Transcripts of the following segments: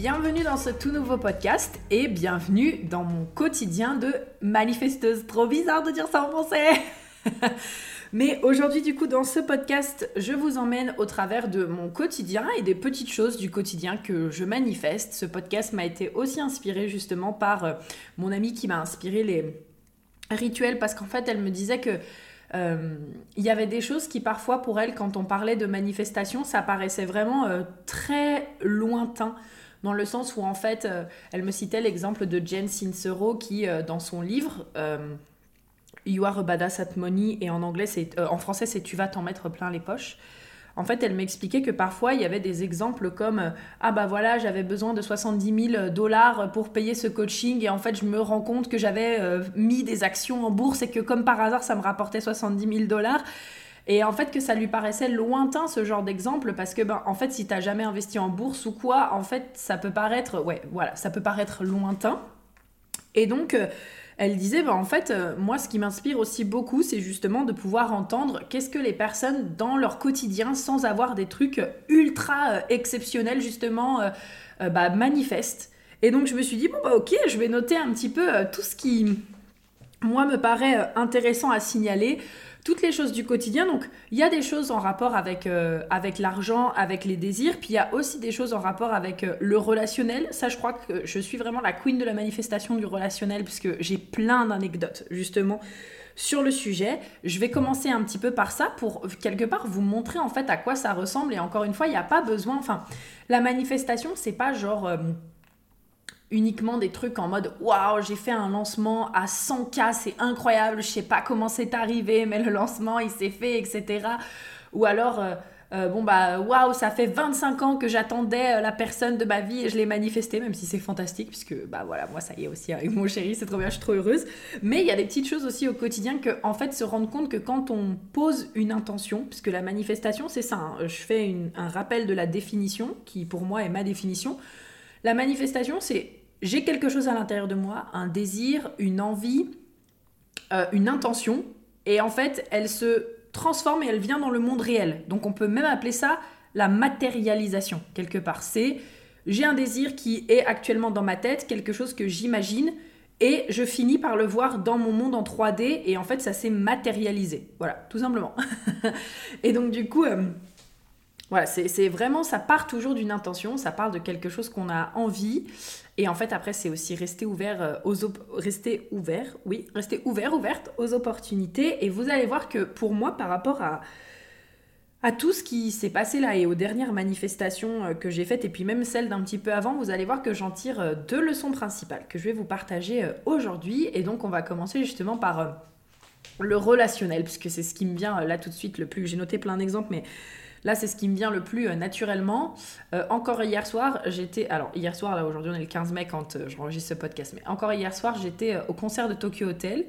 Bienvenue dans ce tout nouveau podcast et bienvenue dans mon quotidien de manifesteuse. Trop bizarre de dire ça en français. Mais aujourd'hui, du coup, dans ce podcast, je vous emmène au travers de mon quotidien et des petites choses du quotidien que je manifeste. Ce podcast m'a été aussi inspiré justement par euh, mon amie qui m'a inspiré les rituels parce qu'en fait, elle me disait que euh, il y avait des choses qui parfois pour elle, quand on parlait de manifestation, ça paraissait vraiment euh, très lointain dans le sens où en fait, euh, elle me citait l'exemple de Jen Sincero qui, euh, dans son livre, euh, You are a badass at money, et en anglais, c'est, en français, c'est Tu vas t'en mettre plein les poches. En fait, elle m'expliquait que parfois, il y avait des exemples comme Ah bah voilà, j'avais besoin de 70 000 dollars pour payer ce coaching, et en fait, je me rends compte que j'avais mis des actions en bourse et que comme par hasard, ça me rapportait 70 000 dollars. Et en fait, que ça lui paraissait lointain ce genre d'exemple parce que, ben, en fait, si t'as jamais investi en bourse ou quoi, en fait, ça peut paraître, ouais, voilà, ça peut paraître lointain. Et donc, euh, elle disait, ben, en fait, euh, moi, ce qui m'inspire aussi beaucoup, c'est justement de pouvoir entendre qu'est-ce que les personnes dans leur quotidien, sans avoir des trucs ultra euh, exceptionnels, justement, bah, manifestent. Et donc, je me suis dit, bon, bah, ok, je vais noter un petit peu tout ce qui, moi, me paraît intéressant à signaler toutes les choses du quotidien. Donc, il y a des choses en rapport avec, euh, avec l'argent, avec les désirs, puis il y a aussi des choses en rapport avec euh, le relationnel. Ça, je crois que je suis vraiment la queen de la manifestation du relationnel, puisque j'ai plein d'anecdotes, justement, sur le sujet. Je vais commencer un petit peu par ça pour quelque part vous montrer en fait à quoi ça ressemble. Et encore une fois, il n'y a pas besoin. Enfin, la manifestation, c'est pas genre. Euh, uniquement des trucs en mode waouh, j'ai fait un lancement à 100K, c'est incroyable, je sais pas comment c'est arrivé, mais le lancement il s'est fait, etc. Ou alors, euh, euh, bon bah waouh, ça fait 25 ans que j'attendais euh, la personne de ma vie et je l'ai manifesté, même si c'est fantastique, puisque bah voilà, moi ça y est aussi avec mon chéri, c'est trop bien, je suis trop heureuse. Mais il y a des petites choses aussi au quotidien que, en fait, se rendre compte que quand on pose une intention, puisque la manifestation c'est ça, hein, je fais un rappel de la définition, qui pour moi est ma définition. La manifestation, c'est j'ai quelque chose à l'intérieur de moi, un désir, une envie, euh, une intention, et en fait, elle se transforme et elle vient dans le monde réel. Donc on peut même appeler ça la matérialisation, quelque part. C'est j'ai un désir qui est actuellement dans ma tête, quelque chose que j'imagine, et je finis par le voir dans mon monde en 3D, et en fait, ça s'est matérialisé. Voilà, tout simplement. et donc, du coup, euh, voilà, c'est vraiment, ça part toujours d'une intention, ça part de quelque chose qu'on a envie. Et en fait, après, c'est aussi rester ouvert euh, aux rester ouvert, oui, rester ouvert, ouverte aux opportunités. Et vous allez voir que pour moi, par rapport à, à tout ce qui s'est passé là et aux dernières manifestations euh, que j'ai faites, et puis même celles d'un petit peu avant, vous allez voir que j'en tire euh, deux leçons principales que je vais vous partager aujourd'hui. Et donc, on va commencer justement par le relationnel, puisque c'est ce qui me vient là tout de suite le plus. J'ai noté plein d'exemples, mais Là, c'est ce qui me vient le plus euh, naturellement. Euh, encore hier soir, j'étais. Alors, hier soir, là, aujourd'hui, on est le 15 mai quand euh, j'enregistre ce podcast. Mais encore hier soir, j'étais au concert de Tokyo Hotel.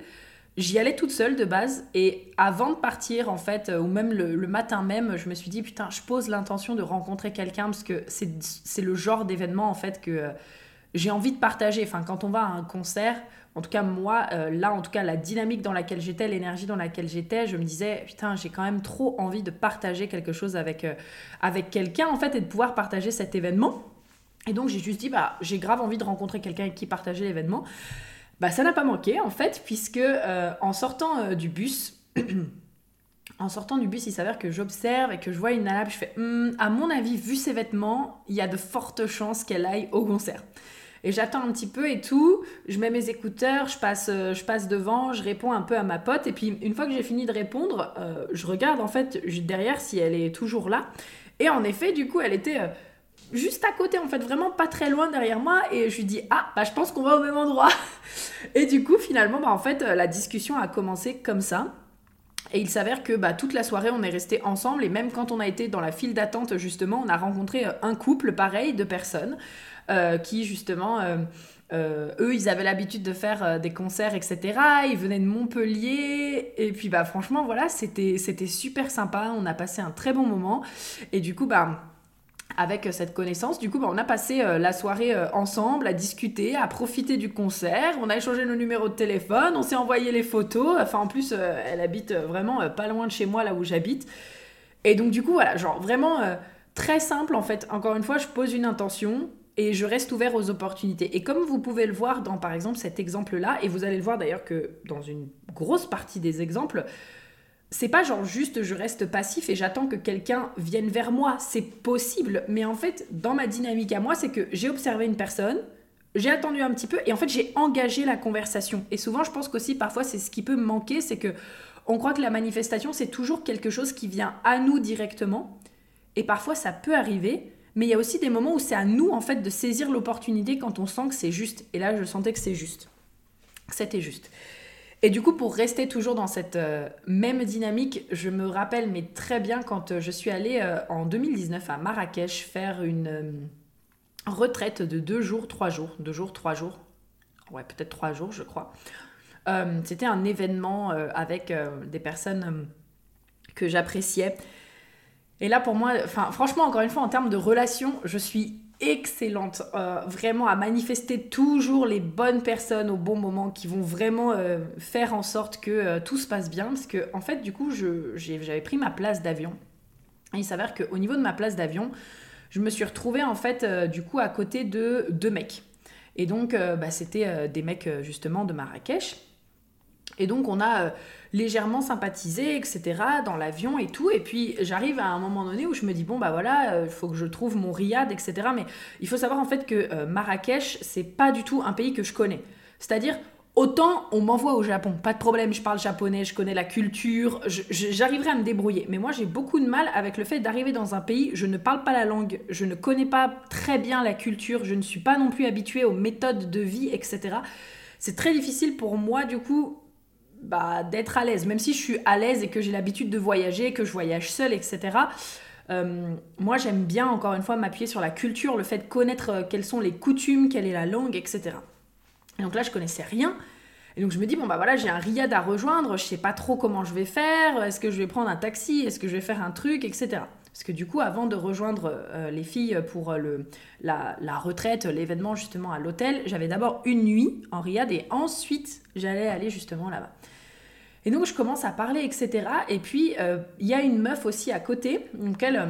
J'y allais toute seule de base. Et avant de partir, en fait, ou même le, matin même, je me suis dit, putain, je pose l'intention de rencontrer quelqu'un parce que c'est le genre d'événement, en fait, que j'ai envie de partager. Enfin, quand on va à un concert en tout cas moi, euh, là, en tout cas, la dynamique dans laquelle j'étais, l'énergie dans laquelle j'étais, je me disais, putain, j'ai quand même trop envie de partager quelque chose avec, euh, avec quelqu'un, en fait, et de pouvoir partager cet événement. Et donc, j'ai juste dit, bah, j'ai grave envie de rencontrer quelqu'un avec qui partager l'événement. Bah, ça n'a pas manqué, en fait, puisque euh, en sortant du bus, en sortant du bus, il s'avère que j'observe et que je vois une nana, je fais, hmm, à mon avis, vu ses vêtements, il y a de fortes chances qu'elle aille au concert. Et j'attends un petit peu et tout, je mets mes écouteurs, je passe, euh, je passe devant, je réponds un peu à ma pote, et puis une fois que j'ai fini de répondre, euh, je regarde en fait derrière si elle est toujours là. Et en effet, du coup, elle était euh, juste à côté, en fait, vraiment pas très loin derrière moi, et je lui dis Ah, bah je pense qu'on va au même endroit. et du coup, finalement, bah, en fait, la discussion a commencé comme ça. Et il s'avère que bah, toute la soirée, on est resté ensemble. Et même quand on a été dans la file d'attente, justement, on a rencontré un couple pareil de personnes qui, justement, euh, eux, ils avaient l'habitude de faire des concerts, etc. Ils venaient de Montpellier. Et puis, bah, franchement, voilà, c'était super sympa. On a passé un très bon moment. Et du coup, bah avec euh, cette connaissance. Du coup, bah, on a passé euh, la soirée euh, ensemble à discuter, à profiter du concert. On a échangé nos numéros de téléphone, on s'est envoyé les photos. Enfin, en plus, elle habite vraiment pas loin de chez moi, là où j'habite. Et donc, du coup, voilà, genre vraiment très simple en fait. Encore une fois, je pose une intention et je reste ouvert aux opportunités. Et comme vous pouvez le voir dans, par exemple, cet exemple-là, et vous allez le voir d'ailleurs que dans une grosse partie des exemples, c'est pas genre juste je reste passif et j'attends que quelqu'un vienne vers moi. C'est possible, mais en fait, dans ma dynamique à moi, c'est que j'ai observé une personne, j'ai attendu un petit peu et en fait, j'ai engagé la conversation. Et souvent, je pense qu'aussi parfois, c'est ce qui peut me manquer, c'est que on croit que la manifestation, c'est toujours quelque chose qui vient à nous directement. Et parfois, ça peut arriver, mais il y a aussi des moments où c'est à nous, en fait, de saisir l'opportunité quand on sent que c'est juste. Et là, je sentais que c'est juste. C'était juste. Et du coup, pour rester toujours dans cette euh, même dynamique, je me rappelle mais très bien quand euh, je suis allée euh, en 2019 à Marrakech faire une retraite de deux jours, trois jours, deux jours, trois jours, ouais peut-être trois jours je crois. C'était un événement avec des personnes que j'appréciais. Et là pour moi, franchement encore une fois en termes de relation, je suis excellente, euh, vraiment à manifester toujours les bonnes personnes au bon moment qui vont vraiment euh, faire en sorte que euh, tout se passe bien. Parce que, en fait, du coup, j'avais pris ma place d'avion. Et il s'avère qu'au niveau de ma place d'avion, je me suis retrouvée en fait, du coup, à côté de deux mecs. Et donc, bah, c'était des mecs justement de Marrakech. Et donc, on a légèrement sympathisé, etc., dans l'avion et tout. Et puis j'arrive à un moment donné où je me dis, bon, bah voilà, il euh, faut que je trouve mon riad, etc. Mais il faut savoir en fait que euh, Marrakech, c'est pas du tout un pays que je connais. C'est-à-dire, Autant on m'envoie au Japon, pas de problème, je parle japonais, je connais la culture, j'arriverai à me débrouiller. Mais moi j'ai beaucoup de mal avec le fait d'arriver dans un pays, je ne parle pas la langue, je ne connais pas très bien la culture, je ne suis pas non plus habituée aux méthodes de vie, etc. C'est très difficile pour moi du coup bah, d'être à l'aise. Même si je suis à l'aise et que j'ai l'habitude de voyager, que je voyage seule, etc. Euh, moi, j'aime bien, encore une fois, m'appuyer sur la culture, le fait de connaître euh, quelles sont les coutumes, quelle est la langue, etc. Et donc là, je connaissais rien. Et donc je me dis, bon, bah voilà, j'ai un riad à rejoindre, je sais pas trop comment je vais faire, est-ce que je vais prendre un taxi, est-ce que je vais faire un truc, etc. Parce que du coup, avant de rejoindre euh, les filles pour le, la, la retraite, l'événement justement à l'hôtel, j'avais d'abord une nuit en riad et ensuite j'allais aller justement là-bas. Et donc je commence à parler, etc. Et puis euh, il y a une meuf aussi à côté, donc elle, euh,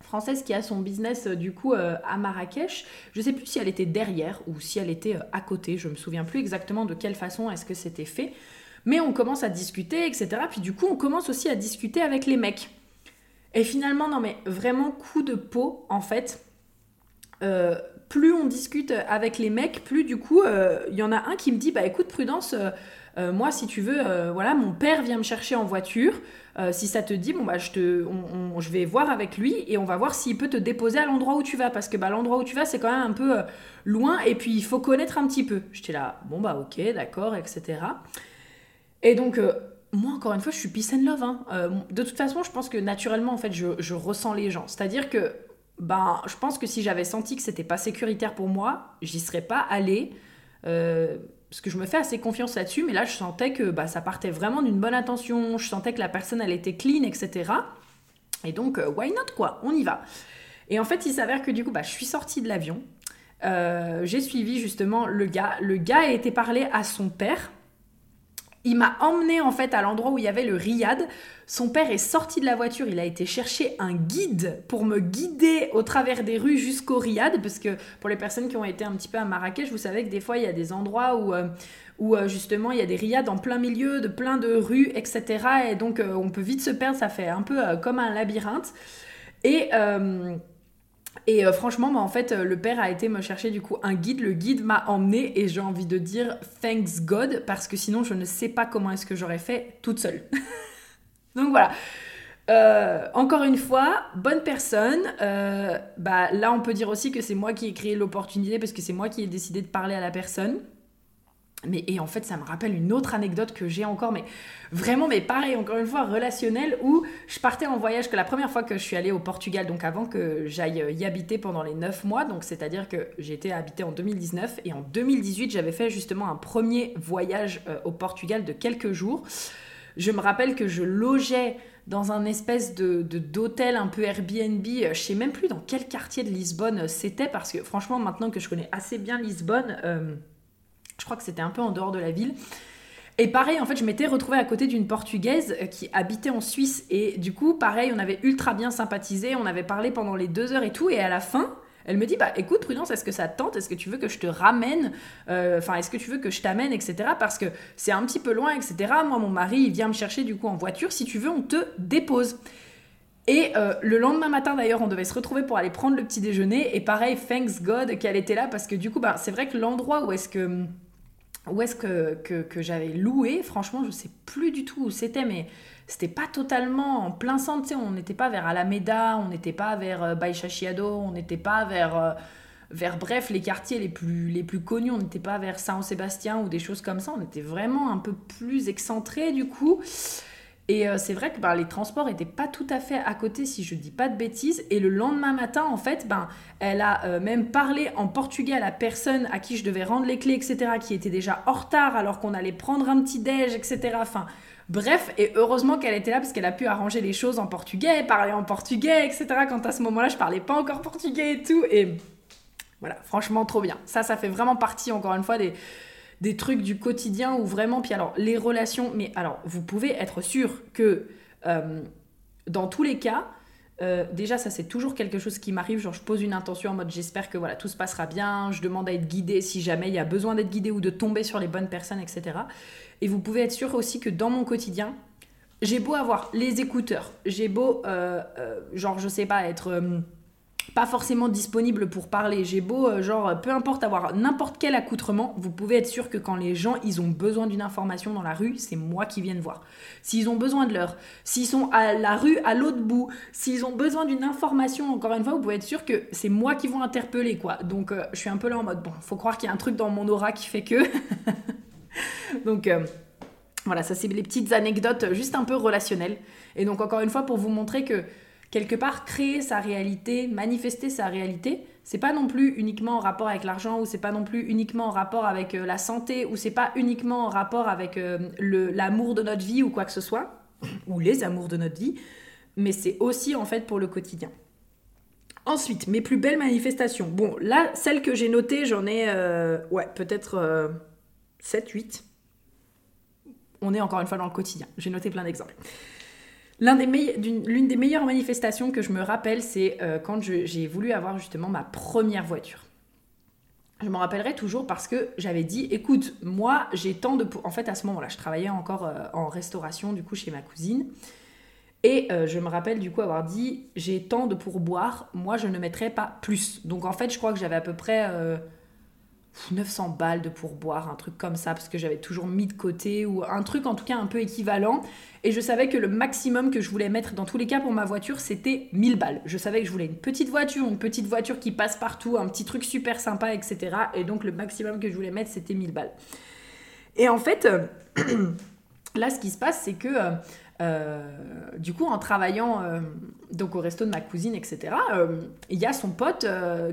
française qui a son business euh, du coup à Marrakech. Je sais plus si elle était derrière ou si elle était à côté. Je me souviens plus exactement de quelle façon est-ce que c'était fait. Mais on commence à discuter, etc. Puis du coup on commence aussi à discuter avec les mecs. Et finalement, non mais vraiment coup de peau en fait. plus on discute avec les mecs, plus du coup, il y en a un qui me dit, bah écoute Prudence, euh, moi, si tu veux, euh, voilà, mon père vient me chercher en voiture. Euh, si ça te dit, bon bah je te, je vais voir avec lui et on va voir s'il peut te déposer à l'endroit où tu vas parce que bah l'endroit où tu vas c'est quand même un peu loin et puis il faut connaître un petit peu. J'étais là, bon bah ok, d'accord, etc. Et donc moi encore une fois je suis peace and love. Hein. de toute façon je pense que naturellement en fait je, ressens les gens. C'est-à-dire que ben je pense que si j'avais senti que c'était pas sécuritaire pour moi, j'y serais pas allée parce que je me fais assez confiance là-dessus, mais là je sentais que bah, ça partait vraiment d'une bonne intention, je sentais que la personne elle était clean, etc. Et donc, euh, why not quoi, on y va. Et en fait, il s'avère que du coup, bah, je suis sortie de l'avion, euh, j'ai suivi justement le gars, le gars a été parler à son père, il m'a emmené en fait à l'endroit où il y avait le riad. Son père est sorti de la voiture, il a été chercher un guide pour me guider au travers des rues jusqu'au riad, parce que pour les personnes qui ont été un petit peu à Marrakech, vous savez que des fois il y a des endroits où, euh, où euh, justement il y a des riads en plein milieu de plein de rues, etc. Et donc euh, on peut vite se perdre, ça fait un peu comme un labyrinthe. Et et euh, franchement, bah, en fait, euh, le père a été me chercher du coup un guide. Le guide m'a emmené et j'ai envie de dire thanks God parce que sinon je ne sais pas comment est-ce que j'aurais fait toute seule. Donc voilà. Euh, encore une fois, bonne personne. bah, là, on peut dire aussi que c'est moi qui ai créé l'opportunité parce que c'est moi qui ai décidé de parler à la personne. Mais, et en fait, ça me rappelle une autre anecdote que j'ai encore, mais vraiment, mais pareil, encore une fois, relationnelle, où je partais en voyage que la première fois que je suis allée au Portugal, donc avant que j'aille y habiter pendant les 9 mois, donc c'est-à-dire que j'étais habité en 2019, et en 2018, j'avais fait justement un premier voyage euh, au Portugal de quelques jours. Je me rappelle que je logeais dans un espèce de d'hôtel un peu Airbnb, euh, je sais même plus dans quel quartier de Lisbonne euh, c'était, parce que franchement, maintenant que je connais assez bien Lisbonne, je crois que c'était un peu en dehors de la ville. Et pareil, en fait, je m'étais retrouvée à côté d'une Portugaise euh, qui habitait en Suisse. Et du coup, pareil, on avait ultra bien sympathisé, on avait parlé pendant les deux heures et tout. Et à la fin, elle me dit, bah écoute, Prudence, est-ce que ça te tente? Est-ce que tu veux que je te ramène? Euh, Enfin, est-ce que tu veux que je t'amène, etc. Parce que c'est un petit peu loin, etc. Moi, mon mari, il vient me chercher du coup en voiture. Si tu veux, on te dépose. Et euh, le lendemain matin, d'ailleurs, on devait se retrouver pour aller prendre le petit déjeuner. Et pareil, thanks God qu'elle était là parce que du coup, bah, c'est vrai que l'endroit où est-ce que où est-ce que, j'avais loué, franchement, je sais plus du tout où c'était, mais c'était pas totalement en plein centre, on n'était pas vers Alameda, on n'était pas vers euh, Baixachiado, on n'était pas vers, euh, bref, les quartiers les plus, les plus connus, on n'était pas vers Saint-Sébastien ou des choses comme ça, on était vraiment un peu plus excentré du coup. Et euh, c'est vrai que ben, les transports n'étaient pas tout à fait à côté, si je ne dis pas de bêtises. Et le lendemain matin, en fait, ben, elle a euh, même parlé en portugais à la personne à qui je devais rendre les clés, etc., qui était déjà en retard alors qu'on allait prendre un petit déj, etc. Enfin, bref, et heureusement qu'elle était là parce qu'elle a pu arranger les choses en portugais, parler en portugais, etc. Quand à ce moment-là, je parlais pas encore portugais et tout. Et voilà, franchement, trop bien. Ça, ça fait vraiment partie, encore une fois, des des trucs du quotidien où vraiment, puis alors les relations, mais alors vous pouvez être sûr que euh, dans tous les cas, euh, déjà ça c'est toujours quelque chose qui m'arrive, genre je pose une intention en mode j'espère que voilà tout se passera bien, je demande à être guidé si jamais il y a besoin d'être guidé ou de tomber sur les bonnes personnes, etc. Et vous pouvez être sûr aussi que dans mon quotidien, j'ai beau avoir les écouteurs, j'ai beau, euh, genre je sais pas, être pas forcément disponible pour parler. J'ai beau, euh, genre, peu importe avoir n'importe quel accoutrement, vous pouvez être sûr que quand les gens, ils ont besoin d'une information dans la rue, c'est moi qui viens de voir. S'ils ont besoin de l'heure, s'ils sont à la rue à l'autre bout, s'ils ont besoin d'une information, encore une fois, vous pouvez être sûr que c'est moi qui vont interpeller, quoi. Donc, euh, je suis un peu là en mode, bon, faut croire qu'il y a un truc dans mon aura qui fait que... Donc... Euh, voilà, ça c'est les petites anecdotes juste un peu relationnelles. Et donc encore une fois pour vous montrer que quelque part créer sa réalité, manifester sa réalité, c'est pas non plus uniquement en rapport avec l'argent ou c'est pas non plus uniquement en rapport avec euh, la santé ou c'est pas uniquement en rapport avec euh, l'amour de notre vie ou quoi que ce soit ou les amours de notre vie, mais c'est aussi en fait pour le quotidien. Ensuite, mes plus belles manifestations. Bon, là, celles que j'ai notées, j'en ai, euh, ouais, peut-être 7, 8. On est encore une fois dans le quotidien. J'ai noté plein d'exemples. L'une des, meilleures manifestations que je me rappelle, c'est euh, quand j'ai voulu avoir justement ma première voiture. Je m'en rappellerai toujours parce que j'avais dit, écoute, moi j'ai tant de... En fait, à ce moment-là, je travaillais encore euh, en restauration, du coup, chez ma cousine. Et euh, je me rappelle du coup avoir dit, j'ai tant de pourboire, moi je ne mettrai pas plus. Donc en fait, je crois que j'avais à peu près 900 balles de pourboire, un truc comme ça, parce que j'avais toujours mis de côté, ou un truc en tout cas un peu équivalent. Et je savais que le maximum que je voulais mettre dans tous les cas pour ma voiture, c'était 1000 balles. Je savais que je voulais une petite voiture, une petite voiture qui passe partout, un petit truc super sympa, etc. Et donc le maximum que je voulais mettre, c'était 1000 balles. Et en fait, là, ce qui se passe, c'est que euh, du coup, en travaillant euh, donc au resto de ma cousine, etc., euh, il y a son pote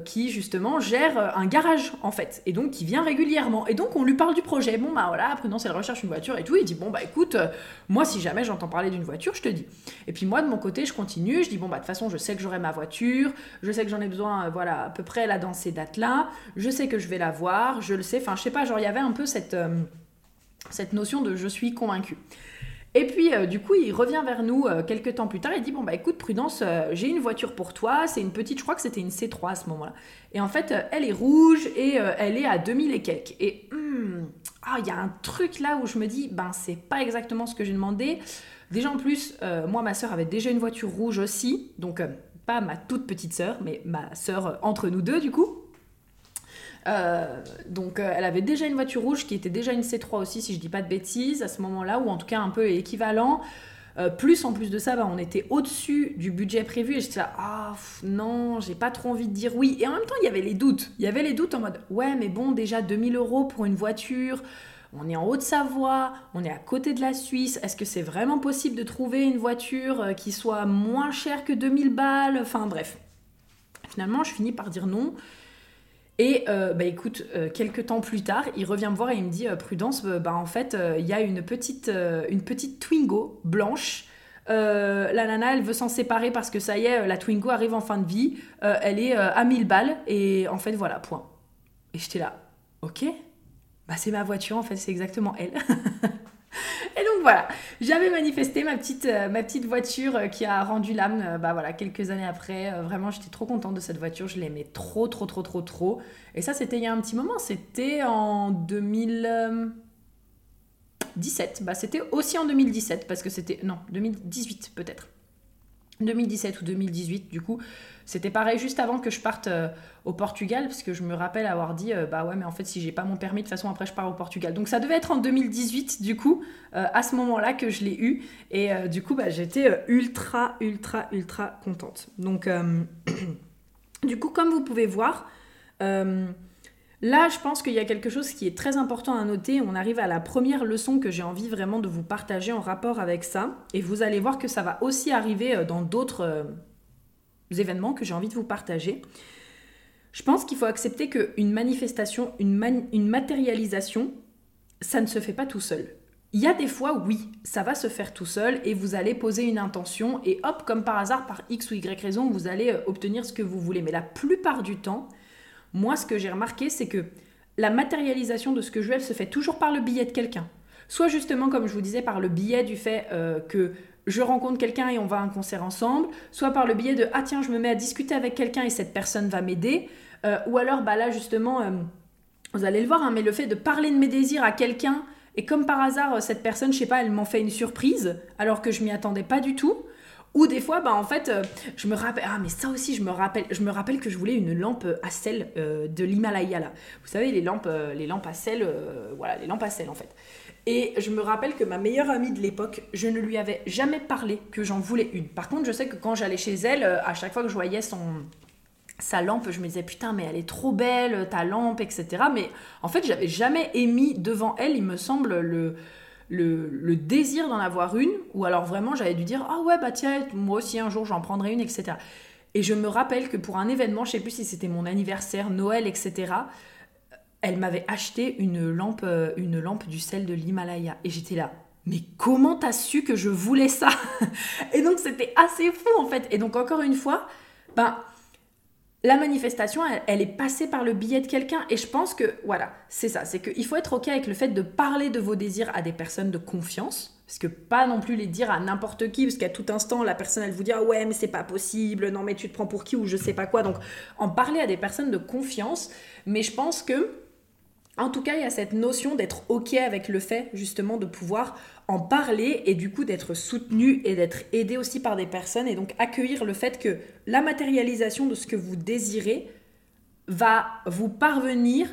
qui justement gère un garage en fait, et donc qui vient régulièrement. Et donc on lui parle du projet. Bon bah voilà, Prudence elle recherche une voiture et tout. Il dit bon bah écoute, moi si jamais j'entends parler d'une voiture, je te dis. Et puis moi de mon côté, je continue. Je dis bon bah de toute façon, je sais que j'aurai ma voiture, je sais que j'en ai besoin, voilà à peu près là dans ces dates là. Je sais que je vais la voir, je le sais. Enfin je sais pas, genre il y avait un peu cette cette notion de je suis convaincue. Et puis, euh, du coup, il revient vers nous euh, quelques temps plus tard et dit Bon, bah écoute, Prudence, euh, j'ai une voiture pour toi. C'est une petite, je crois que c'était une C3 à ce moment-là. Et en fait, elle est rouge et elle est à 2000 et quelques. Et hmm, ah, il y a un truc là où je me dis Ben, c'est pas exactement ce que j'ai demandé. Déjà, en plus, moi, ma soeur avait déjà une voiture rouge aussi. Donc, pas ma toute petite sœur, mais ma sœur entre nous deux, du coup. Euh, donc euh, elle avait déjà une voiture rouge qui était déjà une C3 aussi, si je dis pas de bêtises, à ce moment-là, ou en tout cas un peu équivalent. Euh, plus en plus de ça, bah, on était au-dessus du budget prévu et j'étais là, ah non, j'ai pas trop envie de dire oui. Et en même temps, il y avait les doutes. Il y avait les doutes en mode, ouais, mais bon, déjà 2000 euros pour une voiture. on est en Haute-Savoie, on est à côté de la Suisse. Est-ce que c'est vraiment possible de trouver une voiture qui soit moins chère que 2000 balles? Enfin bref. Finalement, je finis par dire non. Et euh, bah écoute, euh, quelques temps plus tard, il revient me voir et il me dit Prudence, bah en fait, il y a une petite, une petite Twingo blanche. la nana, elle veut s'en séparer parce que ça y est, la Twingo arrive en fin de vie. elle est à 1000 balles et en fait, voilà, point. Et j'étais là, ok, bah, c'est ma voiture en fait, c'est exactement elle. Et donc voilà, j'avais manifesté ma petite, euh, voiture euh, qui a rendu l'âme euh, bah, voilà, quelques années après. vraiment, j'étais trop contente de cette voiture, je l'aimais trop, trop, trop, trop, trop. Et ça, c'était il y a un petit moment, c'était en 2017. Bah, c'était aussi en 2017, parce que c'était. Non, 2018 peut-être. 2017 ou 2018, du coup, c'était pareil juste avant que je parte euh, au Portugal, parce que je me rappelle avoir dit, euh, bah ouais, mais en fait, si j'ai pas mon permis, de toute façon, après, je pars au Portugal. Donc, ça devait être en 2018, du coup, euh, à ce moment-là que je l'ai eu. Et du coup, bah, j'étais ultra, ultra, ultra contente. Donc, du coup, comme vous pouvez voir, Là, je pense qu'il y a quelque chose qui est très important à noter. On arrive à la première leçon que j'ai envie vraiment de vous partager en rapport avec ça. Et vous allez voir que ça va aussi arriver euh, dans d'autres euh, événements que j'ai envie de vous partager. Je pense qu'il faut accepter qu'une manifestation, une, une matérialisation, ça ne se fait pas tout seul. Il y a des fois, oui, ça va se faire tout seul et vous allez poser une intention et hop, comme par hasard, par X ou Y raison, vous allez euh, obtenir ce que vous voulez. Mais la plupart du temps, moi, ce que j'ai remarqué, c'est que la matérialisation de ce que je veux, se fait toujours par le billet de quelqu'un. Soit justement, comme je vous disais, par le billet du fait euh, que je rencontre quelqu'un et on va à un concert ensemble, soit par le billet de ah tiens, je me mets à discuter avec quelqu'un et cette personne va m'aider, euh, ou alors bah là justement, euh, vous allez le voir, hein, mais le fait de parler de mes désirs à quelqu'un et comme par hasard cette personne, je sais pas, elle m'en fait une surprise alors que je m'y attendais pas du tout. Ou des fois, bah, en fait, euh, je me rappelle, ah mais ça aussi, je me rappelle, je me rappelle que je voulais une lampe à sel euh, de l'Himalaya là. Vous savez, les lampes, euh, les lampes à sel, voilà, les lampes à sel en fait. Et je me rappelle que ma meilleure amie de l'époque, je ne lui avais jamais parlé que j'en voulais une. Par contre, je sais que quand j'allais chez elle, à chaque fois que je voyais son sa lampe, je me disais putain mais elle est trop belle ta lampe etc. Mais en fait j'avais jamais émis devant elle, il me semble le le, désir d'en avoir une, ou alors vraiment j'avais dû dire ah ouais bah tiens moi aussi un jour j'en prendrai une etc. Et je me rappelle que pour un événement, je sais plus si c'était mon anniversaire, Noël etc. Elle m'avait acheté une lampe, euh, une lampe du sel de l'Himalaya et j'étais là. Mais comment t'as su que je voulais ça? Et donc c'était assez fou en fait. Et donc encore une fois, ben la manifestation, elle, est passée par le billet de quelqu'un. Et je pense que, voilà, c'est ça. C'est qu'il faut être OK avec le fait de parler de vos désirs à des personnes de confiance. Parce que pas non plus les dire à n'importe qui, parce qu'à tout instant, la personne, elle vous dit ah ouais, mais c'est pas possible, non, mais tu te prends pour qui, ou je sais pas quoi. Donc, en parler à des personnes de confiance. Mais je pense que en tout cas, il y a cette notion d'être OK avec le fait justement de pouvoir en parler et du coup d'être soutenu et d'être aidé aussi par des personnes et donc accueillir le fait que la matérialisation de ce que vous désirez va vous parvenir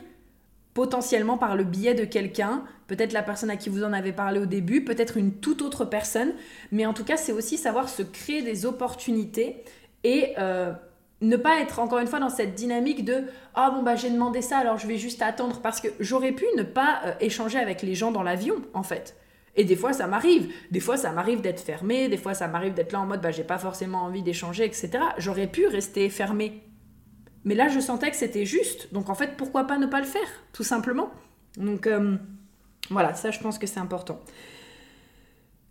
potentiellement par le biais de quelqu'un, peut-être la personne à qui vous en avez parlé au début, peut-être une toute autre personne, mais en tout cas c'est aussi savoir se créer des opportunités et euh, ne pas être encore une fois dans cette dynamique de ah bon bah j'ai demandé ça alors je vais juste attendre parce que j'aurais pu ne pas euh, échanger avec les gens dans l'avion en fait. Et des fois ça m'arrive, des fois ça m'arrive d'être fermé, des fois ça m'arrive d'être là en mode bah j'ai pas forcément envie d'échanger etc. J'aurais pu rester fermé. Mais là je sentais que c'était juste, donc en fait pourquoi pas ne pas le faire tout simplement. Donc euh, voilà ça je pense que c'est important.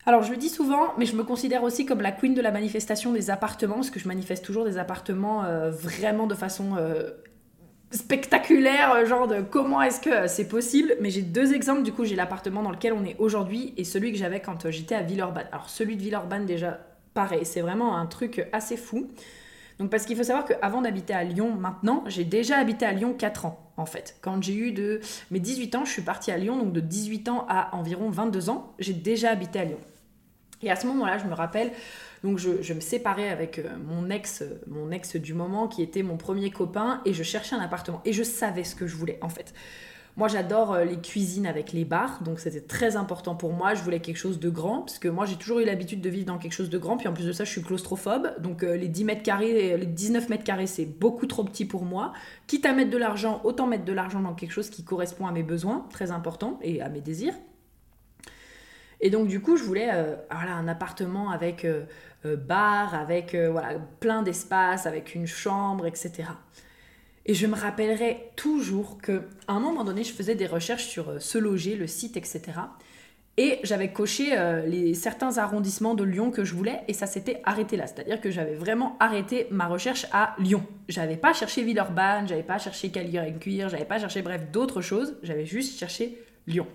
Alors je le dis souvent, mais je me considère aussi comme la queen de la manifestation des appartements, parce que je manifeste toujours des appartements euh, vraiment de façon euh, spectaculaire, euh, genre de comment est-ce que c'est possible. Mais j'ai deux exemples, du coup j'ai l'appartement dans lequel on est aujourd'hui et celui que j'avais quand j'étais à Villeurbanne. Alors celui de Villeurbanne déjà, pareil, c'est vraiment un truc assez fou. Donc parce qu'il faut savoir qu'avant d'habiter à Lyon, maintenant, j'ai déjà habité à Lyon 4 ans en fait. Quand j'ai eu de mes 18 ans, je suis partie à Lyon, donc de 18 ans à environ 22 ans, j'ai déjà habité à Lyon. Et à ce moment-là, je me rappelle, donc je, me séparais avec euh, mon ex, mon ex du moment qui était mon premier copain et je cherchais un appartement. Et je savais ce que je voulais en fait. Moi, j'adore euh, les cuisines avec les bars, donc c'était très important pour moi. Je voulais quelque chose de grand, parce que moi, j'ai toujours eu l'habitude de vivre dans quelque chose de grand. Puis en plus de ça, je suis claustrophobe, donc euh, les 10 mètres carrés, les 19 mètres carrés, c'est beaucoup trop petit pour moi. Quitte à mettre de l'argent, autant mettre de l'argent dans quelque chose qui correspond à mes besoins, très important, et à mes désirs. Et donc, du coup, je voulais euh, voilà, un appartement avec bar, avec voilà, plein d'espace, avec une chambre, etc. Et je me rappellerai toujours que à un moment donné, je faisais des recherches sur euh, se loger, le site, etc. Et j'avais coché euh, les, certains arrondissements de Lyon que je voulais et ça s'était arrêté là. C'est-à-dire que j'avais vraiment arrêté ma recherche à Lyon. J'avais pas cherché Villeurbanne, j'avais pas cherché Caluire, j'avais pas cherché bref d'autres choses, j'avais juste cherché Lyon.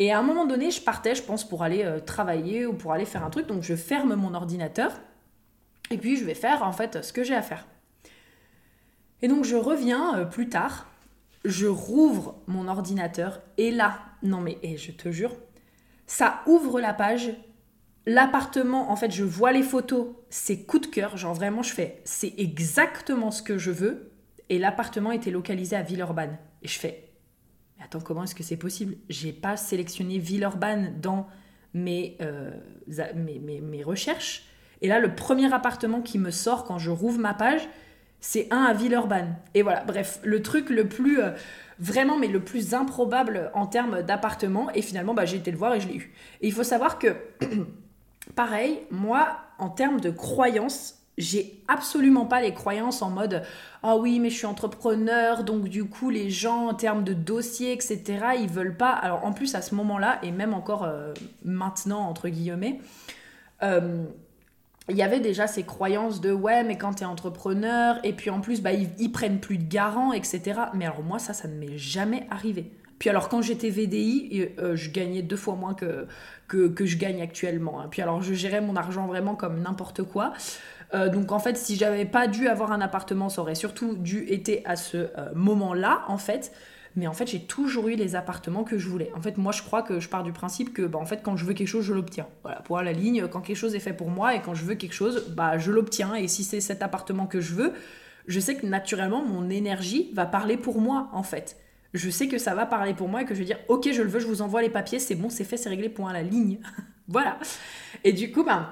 Et à un moment donné, je partais, je pense, pour aller euh, travailler ou pour aller faire un truc. Donc je ferme mon ordinateur et puis je vais faire en fait ce que j'ai à faire. Et donc je reviens euh, plus tard, je rouvre mon ordinateur et là, non mais et je te jure, ça ouvre la page. L'appartement, en fait, je vois les photos, c'est coup de cœur, genre vraiment je fais, c'est exactement ce que je veux. Et l'appartement était localisé à Villeurbanne. Et je fais, attends, comment est-ce que c'est possible? J'ai pas sélectionné Villeurbanne dans mes, euh, mes, mes, mes recherches. Et là, le premier appartement qui me sort quand je rouvre ma page, c'est un à Villeurbanne. Et voilà, bref, le truc le plus, euh, vraiment, mais le plus improbable en termes d'appartement. Et finalement, bah, j'ai été le voir et je l'ai eu. Et il faut savoir que, pareil, moi, en termes de croyances, j'ai absolument pas les croyances en mode ah oui mais je suis entrepreneur donc du coup les gens en termes de dossier etc ils veulent pas alors en plus à ce moment là et même encore euh, maintenant entre guillemets euh, il y avait déjà ces croyances de ouais mais quand tu es entrepreneur et puis en plus bah ils, prennent plus de garants etc mais alors moi ça ça ne m'est jamais arrivé. Puis alors quand j'étais VDI euh, je gagnais deux fois moins que, que, je gagne actuellement hein. puis alors je gérais mon argent vraiment comme n'importe quoi euh, donc en fait si j'avais pas dû avoir un appartement ça aurait surtout dû été à ce euh, moment là en fait mais en fait, j'ai toujours eu les appartements que je voulais. En fait, moi, je crois que je pars du principe que, bah, en fait, quand je veux quelque chose, je l'obtiens. Voilà, pour la ligne, quand quelque chose est fait pour moi et quand je veux quelque chose, bah, je l'obtiens. Et si c'est cet appartement que je veux, je sais que naturellement, mon énergie va parler pour moi, en fait. Je sais que ça va parler pour moi et que je vais dire, ok, je le veux, je vous envoie les papiers, c'est bon, c'est fait, c'est réglé, point à la ligne. voilà. Et du coup, ben,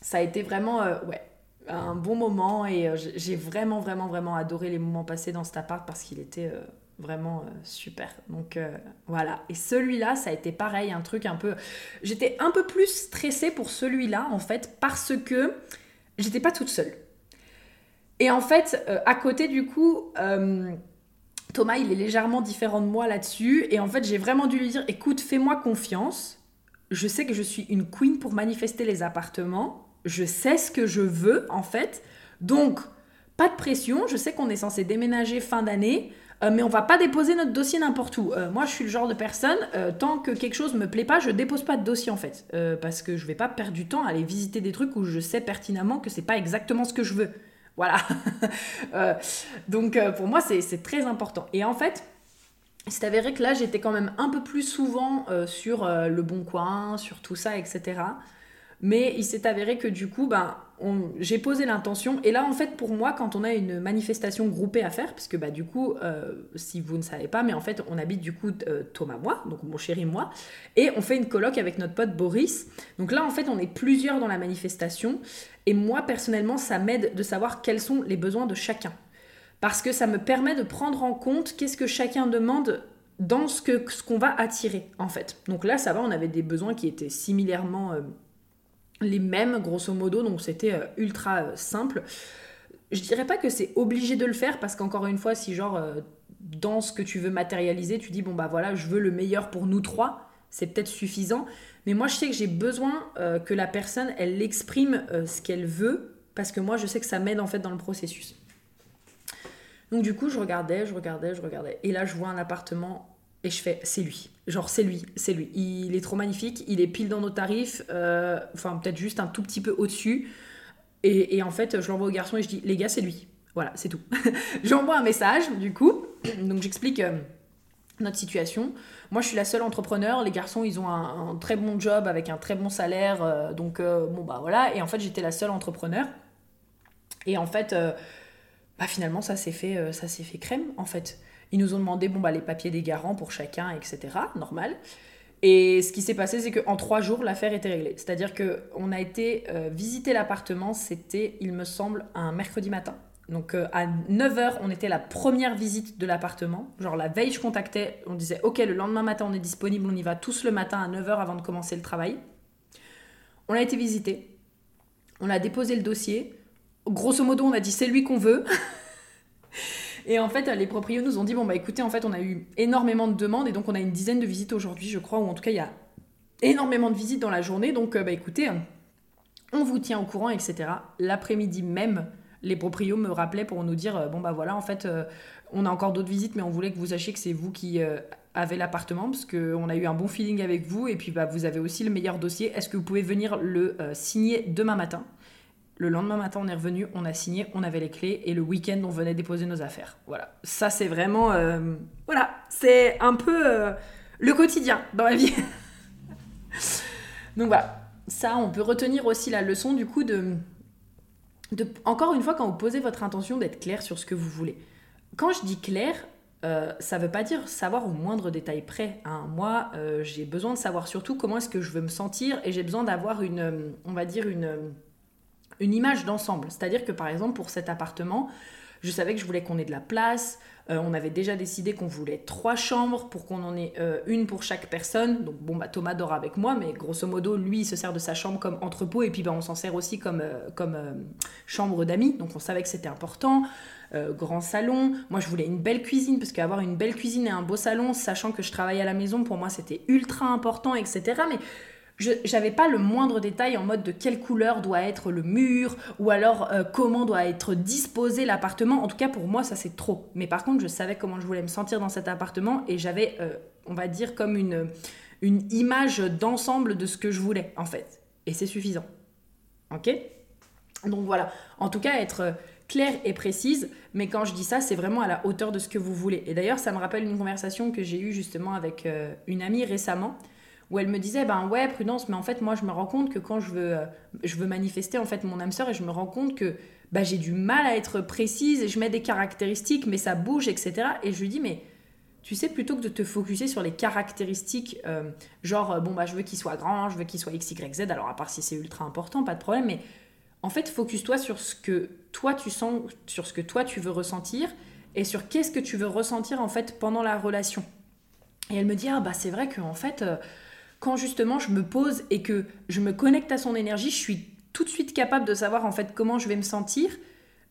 ça a été vraiment, euh, ouais, un bon moment et euh, j'ai vraiment, vraiment, vraiment adoré les moments passés dans cet appart parce qu'il était euh, vraiment euh, super. Donc voilà. Et celui-là, ça a été pareil, un truc un peu. J'étais un peu plus stressée pour celui-là, en fait, parce que j'étais pas toute seule. Et en fait, à côté, du coup, Thomas, il est légèrement différent de moi là-dessus. Et en fait, j'ai vraiment dû lui dire écoute, fais-moi confiance. Je sais que je suis une queen pour manifester les appartements. Je sais ce que je veux, en fait. Donc, pas de pression. Je sais qu'on est censé déménager fin d'année. Euh, mais on va pas déposer notre dossier n'importe où. Euh, moi, je suis le genre de personne, euh, tant que quelque chose me plaît pas, je dépose pas de dossier en fait. parce que je vais pas perdre du temps à aller visiter des trucs où je sais pertinemment que c'est pas exactement ce que je veux. Voilà. donc pour moi, c'est très important. Et en fait, c'est avéré que là, j'étais quand même un peu plus souvent sur le bon coin, sur tout ça, etc. Mais il s'est avéré que du coup, ben, j'ai posé l'intention. Et là, en fait, pour moi, quand on a une manifestation groupée à faire, puisque bah, du coup, euh, si vous ne savez pas, mais en fait, on habite du coup euh, Thomas, moi, donc mon chéri, moi, et on fait une colloque avec notre pote Boris. Donc là, en fait, on est plusieurs dans la manifestation. Et moi, personnellement, ça m'aide de savoir quels sont les besoins de chacun. Parce que ça me permet de prendre en compte qu'est-ce que chacun demande dans ce qu'on ce qu'on va attirer, en fait. Donc là, ça va, on avait des besoins qui étaient similairement... Euh, les mêmes, grosso modo, donc c'était euh, ultra euh, simple. Je dirais pas que c'est obligé de le faire parce qu'encore une fois, si genre euh, dans ce que tu veux matérialiser, tu dis bon bah voilà, je veux le meilleur pour nous trois, c'est peut-être suffisant. Mais moi, je sais que j'ai besoin que la personne, elle exprime ce qu'elle veut parce que moi, je sais que ça m'aide en fait dans le processus. Donc du coup, je regardais, je regardais, je regardais. Et là, je vois un appartement et je fais, c'est lui. Genre, c'est lui, c'est lui. Il est trop magnifique, il est pile dans nos tarifs, euh, enfin, peut-être juste un tout petit peu au-dessus. Et, en fait, je l'envoie au garçon et je dis, les gars, c'est lui. Voilà, c'est tout. J'envoie un message, du coup. Donc, j'explique euh, notre situation. Moi, je suis la seule entrepreneur. Les garçons, ils ont un, très bon job avec un très bon salaire. Euh, donc, bon, bah voilà. Et en fait, j'étais la seule entrepreneur. Et en fait bah finalement ça s'est fait, ça s'est fait crème en fait. Ils nous ont demandé bon, bah, les papiers des garants pour chacun, etc. Normal. Et ce qui s'est passé, c'est qu'en trois jours, l'affaire était réglée. C'est-à-dire qu'on a été euh, visiter l'appartement, c'était, il me semble, un mercredi matin. Donc euh, à 9h, on était la première visite de l'appartement. Genre la veille, je contactais, on disait OK, le lendemain matin, on est disponible, on y va tous le matin à 9h avant de commencer le travail. On a été visité, on a déposé le dossier. Grosso modo, on a dit c'est lui qu'on veut. Et en fait, les proprios nous ont dit bon bah écoutez, en fait, on a eu énormément de demandes et donc on a une dizaine de visites aujourd'hui, je crois, ou en tout cas il y a énormément de visites dans la journée. Donc euh, bah écoutez, on vous tient au courant, etc. L'après-midi même, les proprios me rappelaient pour nous dire euh, bon bah voilà, en fait, euh, on a encore d'autres visites, mais on voulait que vous sachiez que c'est vous qui avez l'appartement parce qu'on a eu un bon feeling avec vous et puis bah, vous avez aussi le meilleur dossier. Est-ce que vous pouvez venir le signer demain matin? Le lendemain matin, on est revenu, on a signé, on avait les clés et le week-end, on venait déposer nos affaires. Voilà. Ça, c'est vraiment. Euh, voilà. C'est un peu euh, le quotidien dans la vie. Donc voilà. Ça, on peut retenir aussi la leçon du coup de. de encore une fois, quand vous posez votre intention, d'être clair sur ce que vous voulez. Quand je dis clair, euh, ça ne veut pas dire savoir au moindre détail près. Hein. Moi, j'ai besoin de savoir surtout comment est-ce que je veux me sentir et j'ai besoin d'avoir une, on va dire une, une image d'ensemble. C'est-à-dire que par exemple pour cet appartement, je savais que je voulais qu'on ait de la place. Euh, on avait déjà décidé qu'on voulait trois chambres pour qu'on en ait euh, une pour chaque personne. Donc bon, bah, Thomas dort avec moi, mais grosso modo, lui, il se sert de sa chambre comme entrepôt et puis bah, on s'en sert aussi comme, euh, comme chambre d'amis. Donc on savait que c'était important. grand salon. Moi, je voulais une belle cuisine parce qu'avoir une belle cuisine et un beau salon, sachant que je travaille à la maison, pour moi, c'était ultra important, etc. Mais je n'avais pas le moindre détail en mode de quelle couleur doit être le mur ou alors euh, comment doit être disposé l'appartement. En tout cas, pour moi, ça c'est trop. Mais par contre, je savais comment je voulais me sentir dans cet appartement et j'avais, euh, on va dire, comme une, une image d'ensemble de ce que je voulais en fait. Et c'est suffisant. Ok? Donc voilà. En tout cas, être euh, claire et précise, mais quand je dis ça, c'est vraiment à la hauteur de ce que vous voulez. Et d'ailleurs, ça me rappelle une conversation que j'ai eue justement avec une amie récemment où elle me disait ben ouais prudence mais en fait moi je me rends compte que quand je veux euh, je veux manifester en fait mon âme sœur et je me rends compte que bah, j'ai du mal à être précise et je mets des caractéristiques mais ça bouge etc et je lui dis mais tu sais plutôt que de te focuser sur les caractéristiques euh, genre euh, bon bah je veux qu'il soit grand je veux qu'il soit x y z alors à part si c'est ultra important pas de problème mais en fait focus-toi sur ce que toi tu sens sur ce que toi tu veux ressentir et sur qu'est-ce que tu veux ressentir en fait pendant la relation. Et elle me dit ah bah c'est vrai que en fait quand justement je me pose et que je me connecte à son énergie, je suis tout de suite capable de savoir en fait comment je vais me sentir.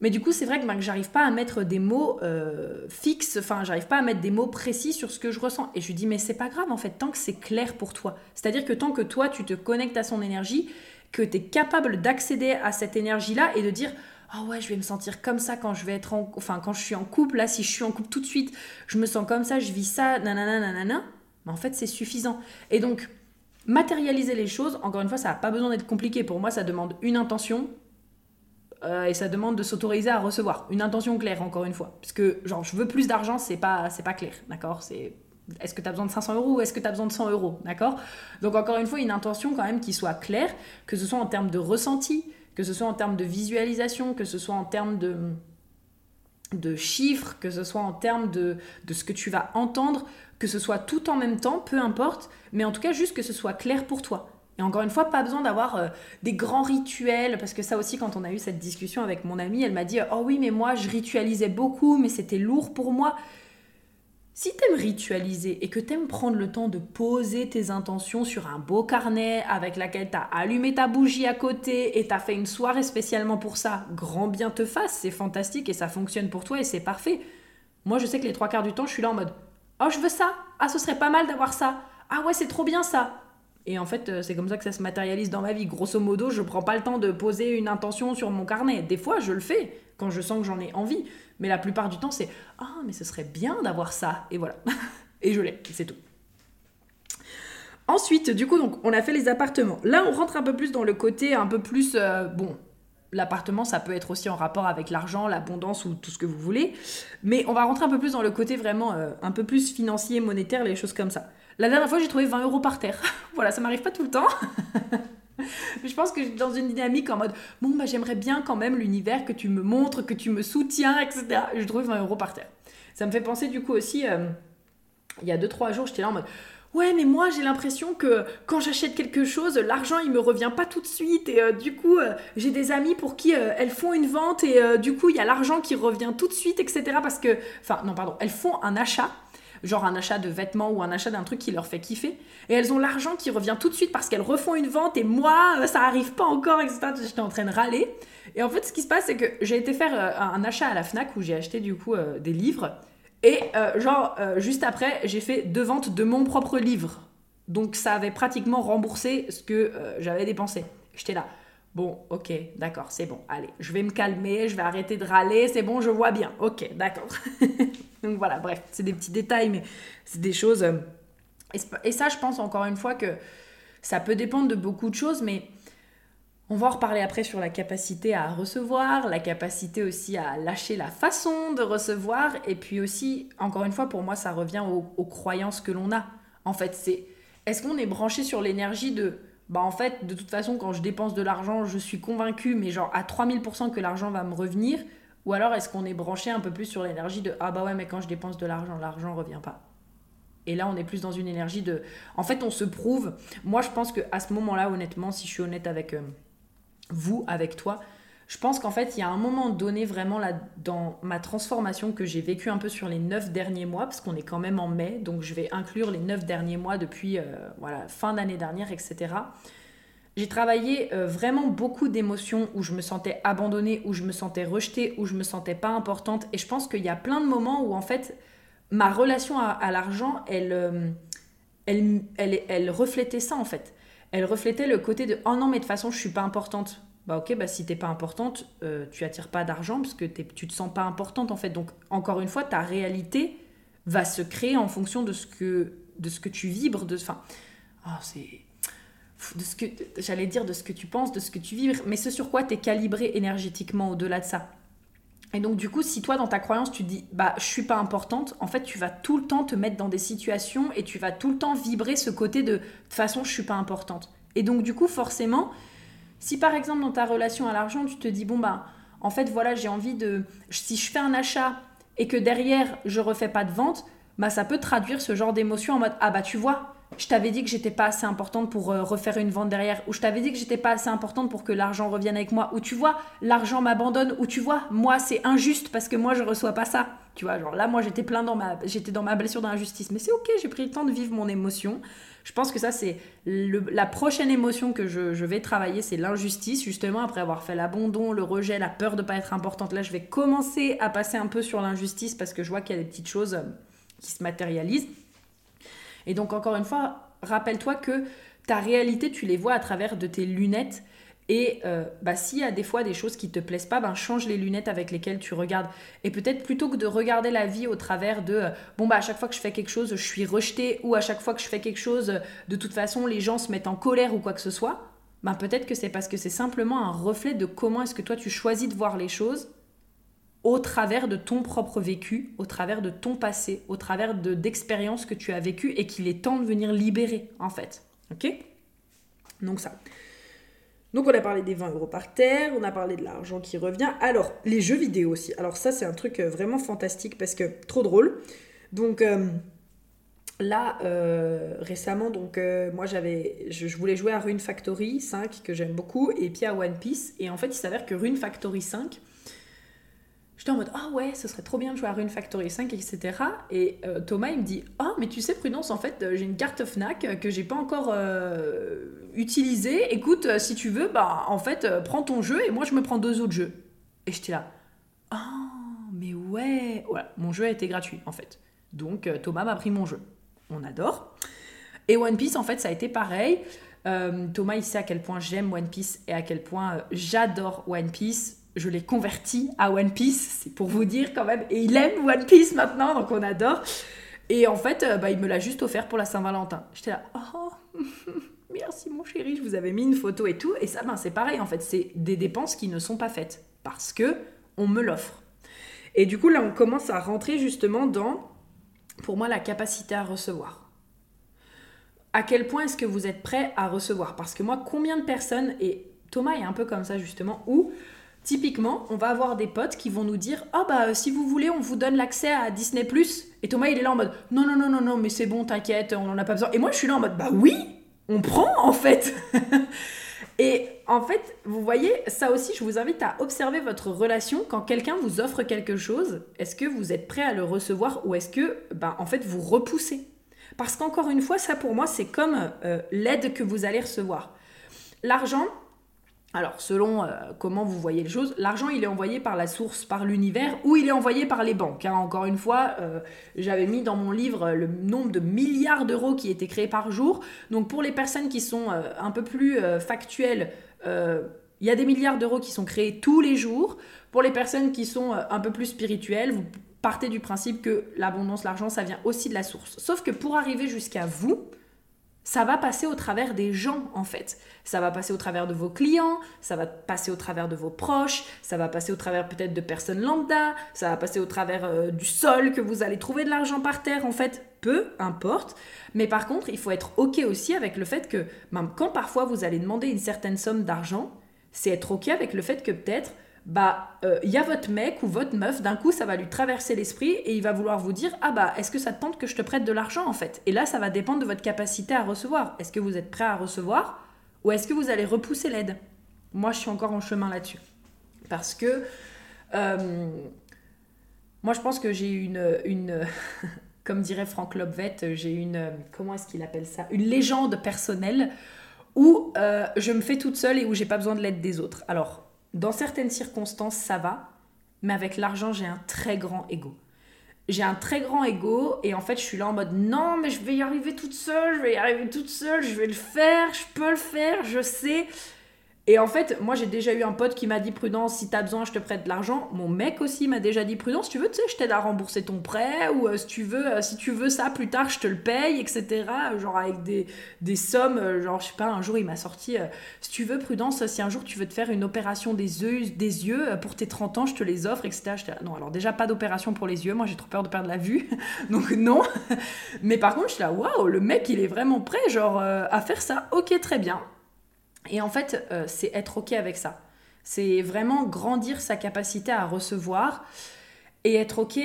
Mais du coup, c'est vrai que, ben, j'arrive pas à mettre des mots euh, fixes, enfin, j'arrive pas à mettre des mots précis sur ce que je ressens. Et je lui dis, mais c'est pas grave en fait, tant que c'est clair pour toi. C'est-à-dire que tant que toi, tu te connectes à son énergie, que tu es capable d'accéder à cette énergie-là et de dire, ah ouais, je vais me sentir comme ça quand je vais être en, enfin, quand je suis en couple, là, si je suis en couple tout de suite, je me sens comme ça, je vis ça, nanana, nanana. Mais en fait, c'est suffisant. Et donc, matérialiser les choses, encore une fois, ça n'a pas besoin d'être compliqué. Pour moi, ça demande une intention euh, et ça demande de s'autoriser à recevoir. Une intention claire, encore une fois. Parce que, genre, je veux plus d'argent, c'est pas, pas clair, d'accord? C'est est-ce que tu as besoin de 500 euros ou est-ce que tu as besoin de 100 euros, d'accord? Donc, encore une fois, une intention quand même qui soit claire, que ce soit en termes de ressenti, que ce soit en termes de visualisation, que ce soit en termes de de chiffres, que ce soit en termes de, de ce que tu vas entendre, que ce soit tout en même temps, peu importe, mais en tout cas juste que ce soit clair pour toi. Et encore une fois, pas besoin d'avoir euh, des grands rituels, parce que ça aussi, quand on a eu cette discussion avec mon amie, elle m'a dit Oh oui, mais moi, je ritualisais beaucoup, mais c'était lourd pour moi. Si t'aimes ritualiser et que t'aimes prendre le temps de poser tes intentions sur un beau carnet avec laquelle t'as allumé ta bougie à côté et t'as fait une soirée spécialement pour ça, grand bien te fasse, c'est fantastique et ça fonctionne pour toi et c'est parfait. Moi, je sais que les trois quarts du temps, je suis là en mode Oh, je veux ça. Ah, ce serait pas mal d'avoir ça. Ah ouais, c'est trop bien ça. Et en fait, euh, c'est comme ça que ça se matérialise dans ma vie. Grosso modo, je prends pas le temps de poser une intention sur mon carnet. Des fois, je le fais quand je sens que j'en ai envie. Mais la plupart du temps, c'est Ah, mais ce serait bien d'avoir ça. Et voilà. et je l'ai. C'est tout. Ensuite, du coup, donc, on a fait les appartements. Là, on rentre un peu plus dans le côté un peu plus. Euh, bon, l'appartement, ça peut être aussi en rapport avec l'argent, l'abondance ou tout ce que vous voulez. Mais on va rentrer un peu plus dans le côté vraiment euh, un peu plus financier, monétaire, les choses comme ça. La dernière fois, j'ai trouvé 20 euros par terre. voilà, ça m'arrive pas tout le temps. je pense que dans une dynamique en mode bon, bah, j'aimerais bien quand même l'univers que tu me montres, que tu me soutiens, etc. Je trouve 20 euros par terre. Ça me fait penser du coup aussi, euh, il y a 2-3 jours, j'étais là en mode Ouais, mais moi j'ai l'impression que quand j'achète quelque chose, l'argent il me revient pas tout de suite et euh, du coup euh, j'ai des amis pour qui elles font une vente et du coup il y a l'argent qui revient tout de suite, etc. Parce que, enfin non pardon, elles font un achat genre un achat de vêtements ou un achat d'un truc qui leur fait kiffer. Et elles ont l'argent qui revient tout de suite parce qu'elles refont une vente et moi, euh, ça arrive pas encore, etc. J'étais en train de râler. Et en fait, ce qui se passe, c'est que j'ai été faire euh, un achat à la Fnac où j'ai acheté du coup euh, des livres. Et genre, juste après, j'ai fait deux ventes de mon propre livre. Donc ça avait pratiquement remboursé ce que j'avais dépensé. J'étais là. Bon, ok, d'accord, c'est bon. Allez, je vais me calmer, je vais arrêter de râler, c'est bon, je vois bien. Ok, d'accord. Donc voilà, bref, c'est des petits détails, mais c'est des choses. Euh, et ça, je pense encore une fois que ça peut dépendre de beaucoup de choses, mais on va en reparler après sur la capacité à recevoir, la capacité aussi à lâcher la façon de recevoir, et puis aussi, encore une fois, pour moi, ça revient aux, croyances que l'on a. En fait, c'est est-ce qu'on est branché sur l'énergie de bah en fait, de toute façon, quand je dépense de l'argent, je suis convaincue, mais genre à 3000% que l'argent va me revenir? Ou alors est-ce qu'on est branché un peu plus sur l'énergie de ah bah ouais, mais quand je dépense de l'argent, l'argent revient pas? Et là, on est plus dans une énergie de. En fait, on se prouve. Moi, je pense que à ce moment-là, honnêtement, si je suis honnête avec euh, vous, avec toi, je pense qu'en fait, il y a un moment donné vraiment là dans ma transformation que j'ai vécu un peu sur les neuf derniers mois, parce qu'on est quand même en mai, donc je vais inclure les neuf derniers mois depuis euh, voilà, fin d'année dernière, etc. J'ai travaillé euh, vraiment beaucoup d'émotions où je me sentais abandonnée, où je me sentais rejetée, où je me sentais pas importante. Et je pense qu'il y a plein de moments où en fait ma relation à, l'argent, euh, elle, elle, elle reflétait ça en fait. Elle reflétait le côté de oh non mais de toute façon je suis pas importante bah ok, bah si t'es pas importante, euh, tu attires pas d'argent parce que tu te sens pas importante en fait. Donc encore une fois, ta réalité va se créer en fonction de ce que, de ce que tu vibres, de, enfin, oh, c'est de ce que j'allais dire de ce que tu penses, de ce que tu vibres, mais ce sur quoi tu es calibré énergétiquement au-delà de ça. Et donc du coup, si toi dans ta croyance tu dis bah je suis pas importante, en fait tu vas tout le temps te mettre dans des situations et tu vas tout le temps vibrer ce côté de de toute façon je suis pas importante. Et donc du coup forcément, si par exemple dans ta relation à l'argent, tu te dis bon bah en fait voilà, j'ai envie de si je fais un achat et que derrière je refais pas de vente, bah ça peut traduire ce genre d'émotion en mode ah bah tu vois, je t'avais dit que j'étais pas assez importante pour euh, refaire une vente derrière, ou je t'avais dit que j'étais pas assez importante pour que l'argent revienne avec moi, ou tu vois, l'argent m'abandonne, ou tu vois, moi c'est injuste parce que moi je reçois pas ça. Tu vois, genre là moi j'étais plein dans ma j'étais dans ma blessure d'injustice, mais c'est OK, j'ai pris le temps de vivre mon émotion. Je pense que ça, c'est la prochaine émotion que je, vais travailler, c'est l'injustice, justement, après avoir fait l'abandon, le rejet, la peur de pas être importante. Là, je vais commencer à passer un peu sur l'injustice parce que je vois qu'il y a des petites choses euh, qui se matérialisent. Et donc, encore une fois, rappelle-toi que ta réalité, tu les vois à travers de tes lunettes et euh, bah, s'il y a des fois des choses qui te plaisent pas, ben, change les lunettes avec lesquelles tu regardes. Et peut-être plutôt que de regarder la vie au travers de euh, bon, bah, à chaque fois que je fais quelque chose, je suis rejeté, ou à chaque fois que je fais quelque chose, de toute façon, les gens se mettent en colère ou quoi que ce soit, ben, peut-être que c'est parce que c'est simplement un reflet de comment est-ce que toi tu choisis de voir les choses au travers de ton propre vécu, au travers de ton passé, au travers de d'expériences que tu as vécues et qu'il est temps de venir libérer en fait. Ok? Donc ça. Donc on a parlé des 20 euros par terre, on a parlé de l'argent qui revient. Alors, les jeux vidéo aussi. Alors ça, c'est un truc euh, vraiment fantastique parce que trop drôle. Donc euh, là, euh, récemment, donc moi j'avais, je, je, voulais jouer à Rune Factory 5 que j'aime beaucoup et puis à One Piece. Et en fait, il s'avère que Rune Factory 5, J'étais en mode, ah ouais, ce serait trop bien de jouer à Rune Factory 5, etc. Et euh, Thomas, il me dit, ah, mais tu sais, Prudence, en fait, euh, j'ai une carte Fnac que j'ai pas encore euh, utilisée. Écoute, si tu veux, bah, en fait, prends ton jeu et moi, je me prends deux autres jeux. Et j'étais là, ah, mais ouais. Voilà, mon jeu a été gratuit, en fait. Donc, Thomas m'a pris mon jeu. On adore. Et One Piece, en fait, ça a été pareil. Thomas, il sait à quel point j'aime One Piece et à quel point j'adore One Piece je l'ai converti à One Piece, c'est pour vous dire quand même. Et il aime One Piece maintenant, donc on adore. Et en fait, euh, bah, il me l'a juste offert pour la Saint-Valentin. J'étais là, oh, merci mon chéri, je vous avais mis une photo et tout. Et ça, ben, c'est pareil en fait, c'est des dépenses qui ne sont pas faites parce que on me l'offre. Et du coup, là, on commence à rentrer justement dans, pour moi, la capacité à recevoir. à quel point est-ce que vous êtes prêt à recevoir? Parce que moi, combien de personnes, et Thomas est un peu comme ça justement, où typiquement, on va avoir des potes qui vont nous dire Ah bah si vous voulez, on vous donne l'accès à Disney ⁇ et Thomas il est là en mode Non, non, non, non, non, mais c'est bon, t'inquiète, on n'en a pas besoin. Et moi je suis là en mode Bah oui, on prend en fait Et en fait, vous voyez, ça aussi, je vous invite à observer votre relation quand quelqu'un vous offre quelque chose. Est-ce que vous êtes prêt à le recevoir ou est-ce que, ben, en fait, vous repoussez? Parce qu'encore une fois, ça pour moi, c'est comme euh, l'aide que vous allez recevoir. L'argent, alors, selon euh, comment vous voyez les choses, l'argent, il est envoyé par la source, par l'univers, ou il est envoyé par les banques. Hein. Encore une fois, euh, j'avais mis dans mon livre le nombre de milliards d'euros qui étaient créés par jour. Donc, pour les personnes qui sont euh, un peu plus factuelles, il y a des milliards d'euros qui sont créés tous les jours. Pour les personnes qui sont un peu plus spirituelles, vous partez du principe que l'abondance, l'argent, ça vient aussi de la source. Sauf que pour arriver jusqu'à vous, ça va passer au travers des gens en fait. Ça va passer au travers de vos clients, ça va passer au travers de vos proches, ça va passer au travers peut-être de personnes lambda, ça va passer au travers euh, du sol que vous allez trouver de l'argent par terre en fait, peu importe. Mais par contre, il faut être OK aussi avec le fait que même quand parfois vous allez demander une certaine somme d'argent, c'est être OK avec le fait que peut-être bah il euh, y a votre mec ou votre meuf, d'un coup ça va lui traverser l'esprit et il va vouloir vous dire ah bah est-ce que ça te tente que je te prête de l'argent en fait? Et là ça va dépendre de votre capacité à recevoir. Est-ce que vous êtes prêt à recevoir ou est-ce que vous allez repousser l'aide? Moi je suis encore en chemin là-dessus parce que euh, moi je pense que j'ai une une comme dirait Franck Lobvet, j'ai une comment est-ce qu'il appelle ça? Une légende personnelle où euh, je me fais toute seule et où j'ai pas besoin de l'aide des autres. Alors dans certaines circonstances, ça va, mais avec l'argent, j'ai un très grand ego. J'ai un très grand ego et en fait, je suis là en mode non, mais je vais y arriver toute seule, je vais y arriver toute seule, je vais le faire, je peux le faire, je sais. Et en fait, moi j'ai déjà eu un pote qui m'a dit Prudence, si t'as besoin, je te prête de l'argent. Mon mec aussi m'a déjà dit Prudence, tu veux, tu sais, je t'aide à rembourser ton prêt, ou euh, si, tu veux, euh, si tu veux ça plus tard, je te le paye, etc. Genre avec des, des sommes, euh, genre je sais pas, un jour il m'a sorti Si tu veux, Prudence, si un jour tu veux te faire une opération des yeux, des yeux pour tes 30 ans, je te les offre, etc. non, alors déjà pas d'opération pour les yeux, moi j'ai trop peur de perdre la vue, donc non. Mais par contre, je suis là, waouh, le mec il est vraiment prêt, genre, à faire ça, ok, très bien. Et en fait, euh, c'est être OK avec ça. C'est vraiment grandir sa capacité à recevoir et être OK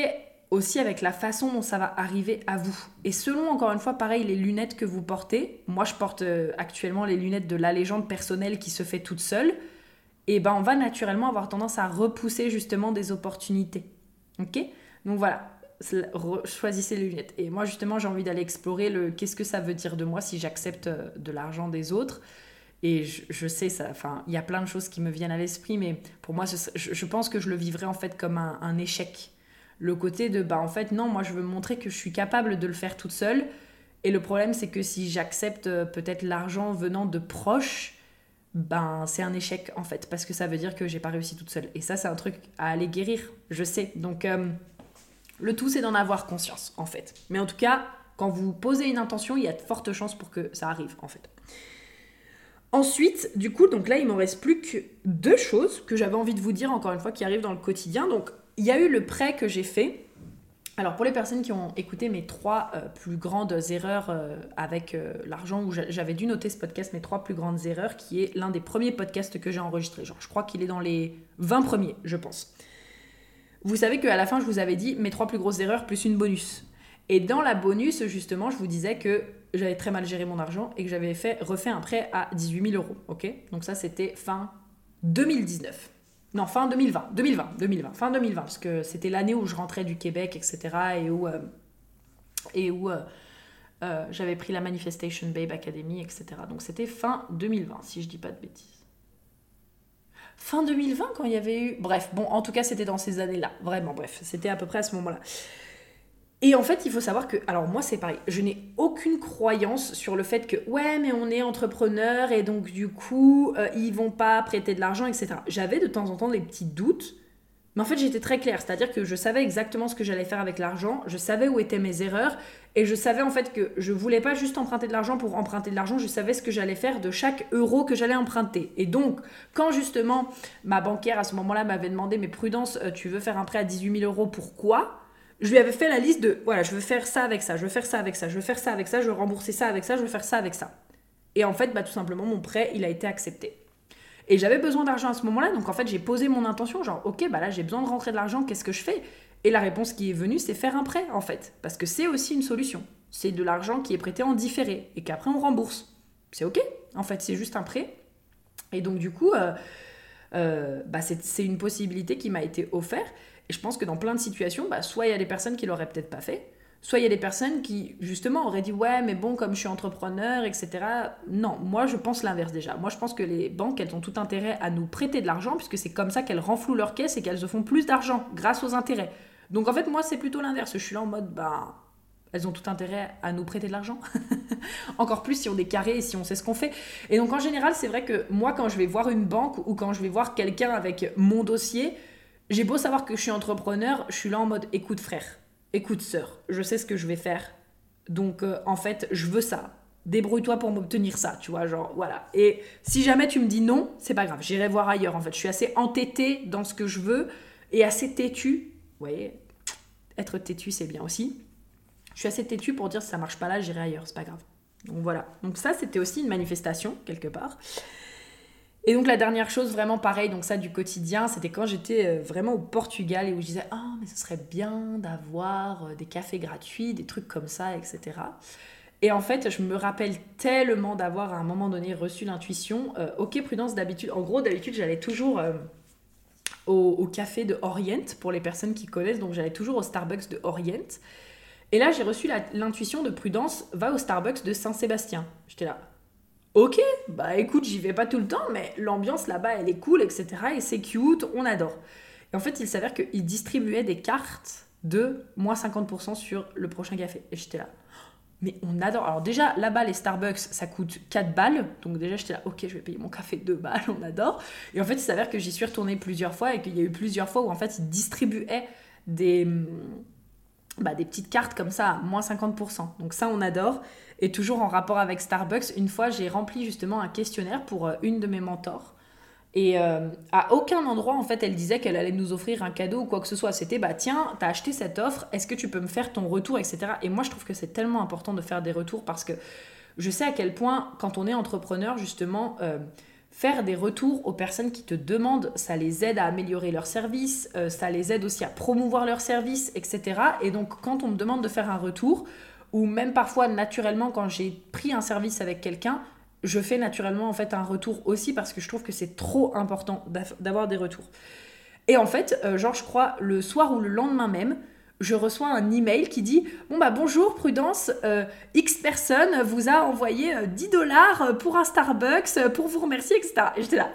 aussi avec la façon dont ça va arriver à vous. Et selon, encore une fois, pareil, les lunettes que vous portez, moi je porte euh, actuellement les lunettes de la légende personnelle qui se fait toute seule, et ben on va naturellement avoir tendance à repousser justement des opportunités. Ok? Donc voilà, choisissez les lunettes. Et moi justement j'ai envie d'aller explorer le qu'est-ce que ça veut dire de moi si j'accepte euh, de l'argent des autres. Et je, sais, ça, enfin, il y a plein de choses qui me viennent à l'esprit, mais pour moi, je, pense que je le vivrais en fait comme un, échec. Le côté de, bah en fait, non, moi je veux montrer que je suis capable de le faire toute seule. Et le problème, c'est que si j'accepte euh, peut-être l'argent venant de proches, ben c'est un échec en fait, parce que ça veut dire que j'ai pas réussi toute seule. Et ça, c'est un truc à aller guérir, je sais. Donc, euh, le tout, c'est d'en avoir conscience en fait. Mais en tout cas, quand vous posez une intention, il y a de fortes chances pour que ça arrive en fait. Ensuite, du coup, donc là, il me reste plus que deux choses que j'avais envie de vous dire, encore une fois, qui arrivent dans le quotidien. Donc, il y a eu le prêt que j'ai fait. Alors, pour les personnes qui ont écouté mes trois euh, plus grandes erreurs euh, avec euh, l'argent, où j'avais dû noter ce podcast, mes trois plus grandes erreurs, qui est l'un des premiers podcasts que j'ai enregistré. Genre, je crois qu'il est dans les 20 premiers, je pense. Vous savez qu'à la fin, je vous avais dit mes trois plus grosses erreurs plus une bonus. Et dans la bonus, justement, je vous disais que j'avais très mal géré mon argent et que j'avais fait refait un prêt à 18 000 euros. Ok? Donc ça, c'était fin 2019. Non, fin 2020. 2020, 2020. Fin 2020, parce que c'était l'année où je rentrais du Québec, etc. Et où, euh, où euh, euh, j'avais pris la Manifestation Babe Academy, etc. Donc c'était fin 2020, si je dis pas de bêtises. Fin 2020, quand il y avait eu... Bref, bon, en tout cas, c'était dans ces années-là. Vraiment, bref, c'était à peu près à ce moment-là. Et en fait, il faut savoir que, alors moi c'est pareil, je n'ai aucune croyance sur le fait que, ouais, mais on est entrepreneur et donc du coup, euh, ils vont pas prêter de l'argent, etc. J'avais de temps en temps des petits doutes, mais en fait j'étais très claire, c'est-à-dire que je savais exactement ce que j'allais faire avec l'argent, je savais où étaient mes erreurs, et je savais en fait que je voulais pas juste emprunter de l'argent pour emprunter de l'argent, je savais ce que j'allais faire de chaque euro que j'allais emprunter. Et donc, quand justement ma banquière à ce moment-là m'avait demandé, mais prudence, euh, tu veux faire un prêt à 18 000 euros, pourquoi? Je lui avais fait la liste de voilà, je veux faire ça avec ça, je veux faire ça avec ça, je veux faire ça avec ça, je veux rembourser ça avec ça, je veux faire ça avec ça. Et en fait, bah, tout simplement, mon prêt, il a été accepté. Et j'avais besoin d'argent à ce moment-là, donc en fait, j'ai posé mon intention, genre, ok, bah là, j'ai besoin de rentrer de l'argent, qu'est-ce que je fais? Et la réponse qui est venue, c'est faire un prêt, en fait, parce que c'est aussi une solution. C'est de l'argent qui est prêté en différé et qu'après on rembourse. C'est ok, en fait, c'est juste un prêt. Et donc, du coup, euh, euh, bah, c'est une possibilité qui m'a été offerte. Et je pense que dans plein de situations, bah, soit il y a des personnes qui l'auraient peut-être pas fait, soit il y a des personnes qui, justement, auraient dit Ouais, mais bon, comme je suis entrepreneur, etc. Non, moi, je pense l'inverse déjà. Moi, je pense que les banques, elles ont tout intérêt à nous prêter de l'argent, puisque c'est comme ça qu'elles renflouent leur caisse et qu'elles se font plus d'argent grâce aux intérêts. Donc, en fait, moi, c'est plutôt l'inverse. Je suis là en mode Ben. Elles ont tout intérêt à nous prêter de l'argent. Encore plus si on est carré et si on sait ce qu'on fait. Et donc en général, c'est vrai que moi, quand je vais voir une banque ou quand je vais voir quelqu'un avec mon dossier, j'ai beau savoir que je suis entrepreneur, je suis là en mode écoute frère, écoute sœur, je sais ce que je vais faire. Donc euh, en fait, je veux ça. Débrouille-toi pour m'obtenir ça, tu vois, genre voilà. Et si jamais tu me dis non, c'est pas grave, j'irai voir ailleurs en fait. Je suis assez entêtée dans ce que je veux et assez têtue. Vous voyez, être têtu c'est bien aussi. Je suis assez têtue pour dire si ça marche pas là, j'irai ailleurs, c'est pas grave. Donc voilà. Donc ça, c'était aussi une manifestation quelque part. Et donc la dernière chose, vraiment pareil, donc ça du quotidien, c'était quand j'étais euh, vraiment au Portugal et où je disais ah mais ce serait bien d'avoir euh, des cafés gratuits, des trucs comme ça, etc. Et en fait, je me rappelle tellement d'avoir à un moment donné reçu l'intuition. Euh, ok prudence d'habitude. En gros d'habitude j'allais toujours au, au, café de Orient pour les personnes qui connaissent, donc j'allais toujours au Starbucks de Orient. Et là j'ai reçu l'intuition de prudence va au Starbucks de Saint-Sébastien. J'étais là Ok, bah écoute, j'y vais pas tout le temps, mais l'ambiance là-bas, elle est cool, etc. Et c'est cute, on adore. Et en fait, il s'avère qu'ils distribuaient des cartes de moins 50% sur le prochain café. Et j'étais là. Mais on adore. Alors déjà, là-bas, les Starbucks, ça coûte 4 balles. Donc déjà, j'étais là, ok, je vais payer mon café 2 balles, on adore. Et en fait, il s'avère que j'y suis retournée plusieurs fois et qu'il y a eu plusieurs fois où en fait, ils distribuaient des, bah, des petites cartes comme ça moins 50%. Donc ça, on adore. Et toujours en rapport avec Starbucks, une fois, j'ai rempli justement un questionnaire pour euh, une de mes mentors. Et euh, à aucun endroit, en fait, elle disait qu'elle allait nous offrir un cadeau ou quoi que ce soit. C'était, bah tiens, t'as acheté cette offre, est-ce que tu peux me faire ton retour, etc. Et moi, je trouve que c'est tellement important de faire des retours parce que je sais à quel point, quand on est entrepreneur, justement, euh, faire des retours aux personnes qui te demandent, ça les aide à améliorer leur service, ça les aide aussi à promouvoir leur service, etc. Et donc, quand on me demande de faire un retour, ou même parfois naturellement quand j'ai pris un service avec quelqu'un, je fais naturellement en fait un retour aussi parce que je trouve que c'est trop important d'avoir des retours. Et en fait, euh, genre je crois le soir ou le lendemain même, je reçois un email qui dit Bon bah bonjour Prudence, euh, X personne vous a envoyé 10 euh, dollars pour un Starbucks pour vous remercier, etc. Et j'étais là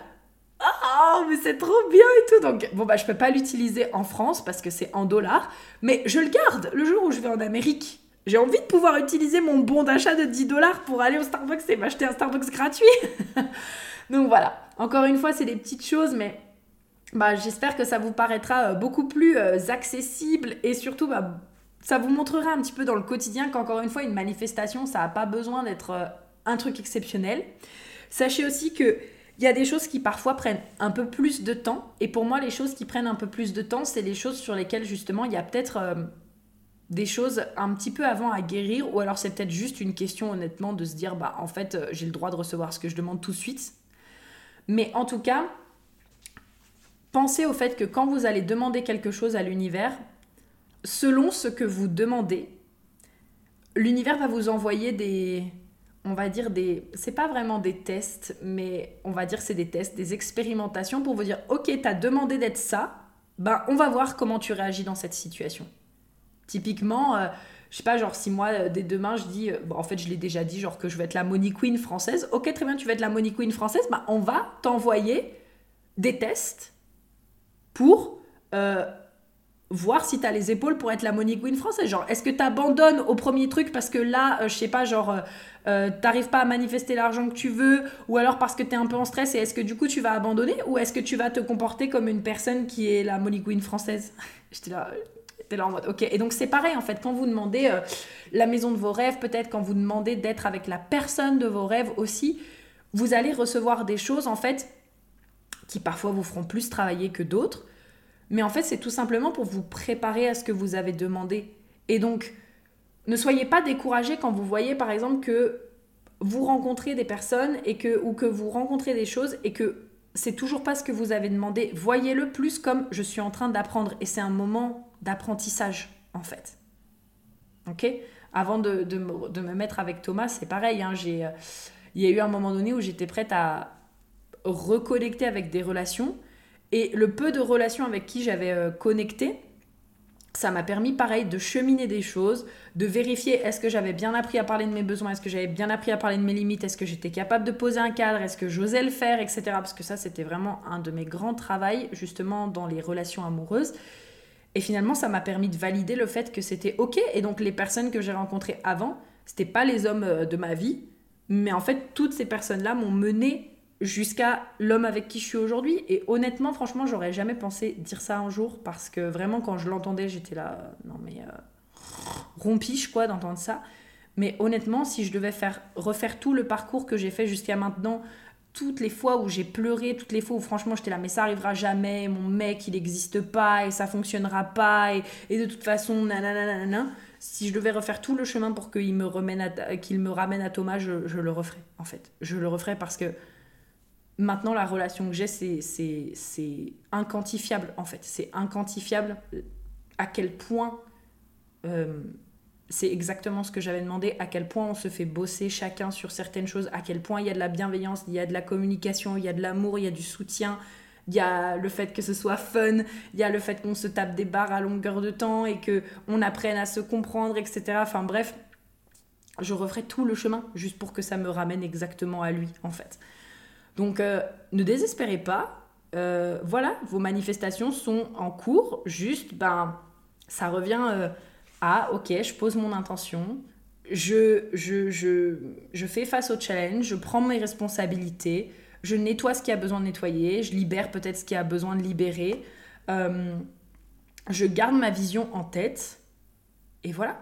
Oh, mais c'est trop bien et tout. Donc, bon, bah, je peux pas l'utiliser en France parce que c'est en dollars, mais je le garde le jour où je vais en Amérique. J'ai envie de pouvoir utiliser mon bon d'achat de 10 dollars pour aller au Starbucks et m'acheter un Starbucks gratuit. Donc voilà, encore une fois, c'est des petites choses, mais bah, j'espère que ça vous paraîtra euh, beaucoup plus euh, accessible et surtout, bah, ça vous montrera un petit peu dans le quotidien qu'encore une fois, une manifestation, ça n'a pas besoin d'être euh, un truc exceptionnel. Sachez aussi que il y a des choses qui parfois prennent un peu plus de temps. Et pour moi, les choses qui prennent un peu plus de temps, c'est les choses sur lesquelles justement il y a peut-être des choses un petit peu avant à guérir, ou alors c'est peut-être juste une question honnêtement de se dire, bah en fait euh, j'ai le droit de recevoir ce que je demande tout de suite. Mais en tout cas, pensez au fait que quand vous allez demander quelque chose à l'univers, selon ce que vous demandez, l'univers va vous envoyer des, on va dire des, c'est pas vraiment des tests, mais on va dire c'est des tests, des expérimentations pour vous dire, ok, t'as demandé d'être ça, ben on va voir comment tu réagis dans cette situation. Typiquement, euh, je sais pas, genre si moi, euh, dès demain, je dis, euh, en fait, je l'ai déjà dit, genre que je vais être la Money Queen française. Ok, très bien, tu vas être la Money Queen française, bah, on va t'envoyer des tests pour voir si tu as les épaules pour être la Money Queen française. Genre, est-ce que tu abandonnes au premier truc parce que là, je sais pas, genre, t'arrives pas à manifester l'argent que tu veux, ou alors parce que tu es un peu en stress, et est-ce que du coup tu vas abandonner, ou est-ce que tu vas te comporter comme une personne qui est la Money Queen française? J'étais là, là en mode, ok. Et donc c'est pareil en fait, quand vous demandez euh, la maison de vos rêves, peut-être quand vous demandez d'être avec la personne de vos rêves aussi, vous allez recevoir des choses en fait qui parfois vous feront plus travailler que d'autres. Mais en fait, c'est tout simplement pour vous préparer à ce que vous avez demandé. Et donc, ne soyez pas découragés quand vous voyez, par exemple, que vous rencontrez des personnes et que, ou que vous rencontrez des choses et que c'est toujours pas ce que vous avez demandé. Voyez-le plus comme je suis en train d'apprendre. Et c'est un moment d'apprentissage, en fait. Ok? Avant de, de, me, mettre avec Thomas, c'est pareil. Hein, j'ai, euh, il y a eu un moment donné où j'étais prête à reconnecter avec des relations. Et le peu de relations avec qui j'avais euh, connecté, ça m'a permis, pareil, de cheminer des choses, de vérifier est-ce que j'avais bien appris à parler de mes besoins, est-ce que j'avais bien appris à parler de mes limites, est-ce que j'étais capable de poser un cadre, est-ce que j'osais le faire, etc. Parce que ça, c'était vraiment un de mes grands travaux, justement, dans les relations amoureuses. Et finalement, ça m'a permis de valider le fait que c'était OK. Et donc, les personnes que j'ai rencontrées avant, c'était pas les hommes euh, de ma vie, mais en fait, toutes ces personnes-là m'ont mené jusqu'à l'homme avec qui je suis aujourd'hui. Et honnêtement, franchement, j'aurais jamais pensé dire ça un jour parce que vraiment, quand je l'entendais, j'étais là, euh, non mais euh, rompiche quoi d'entendre ça. Mais honnêtement, si je devais faire refaire tout le parcours que j'ai fait jusqu'à maintenant, toutes les fois où j'ai pleuré, toutes les fois où franchement j'étais là, mais ça arrivera jamais, mon mec il n'existe pas et ça fonctionnera pas et, de toute façon, nanana, si je devais refaire tout le chemin pour qu'il me, qu'il me ramène à Thomas, je, le referais en fait. Je le referais parce que Maintenant, la relation que j'ai, c'est inquantifiable, en fait. C'est inquantifiable à quel point euh, c'est exactement ce que j'avais demandé, à quel point on se fait bosser chacun sur certaines choses, à quel point il y a de la bienveillance, il y a de la communication, il y a de l'amour, il y a du soutien, il y a le fait que ce soit fun, il y a le fait qu'on se tape des barres à longueur de temps et que on apprenne à se comprendre, etc. Enfin bref, je referai tout le chemin juste pour que ça me ramène exactement à lui, en fait. Donc euh, ne désespérez pas. Euh, voilà, vos manifestations sont en cours. Juste, ben, ça revient euh, à, ok, je pose mon intention, je, je, je, je fais face au challenge, je prends mes responsabilités, je nettoie ce qui a besoin de nettoyer, je libère peut-être ce qui a besoin de libérer. je garde ma vision en tête. Et voilà,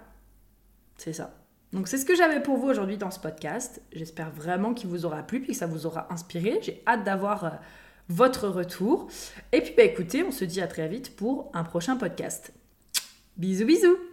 c'est ça. Donc c'est ce que j'avais pour vous aujourd'hui dans ce podcast. J'espère vraiment qu'il vous aura plu puis que ça vous aura inspiré. J'ai hâte d'avoir euh, votre retour. Et puis bah écoutez, on se dit à très vite pour un prochain podcast. Bisous bisous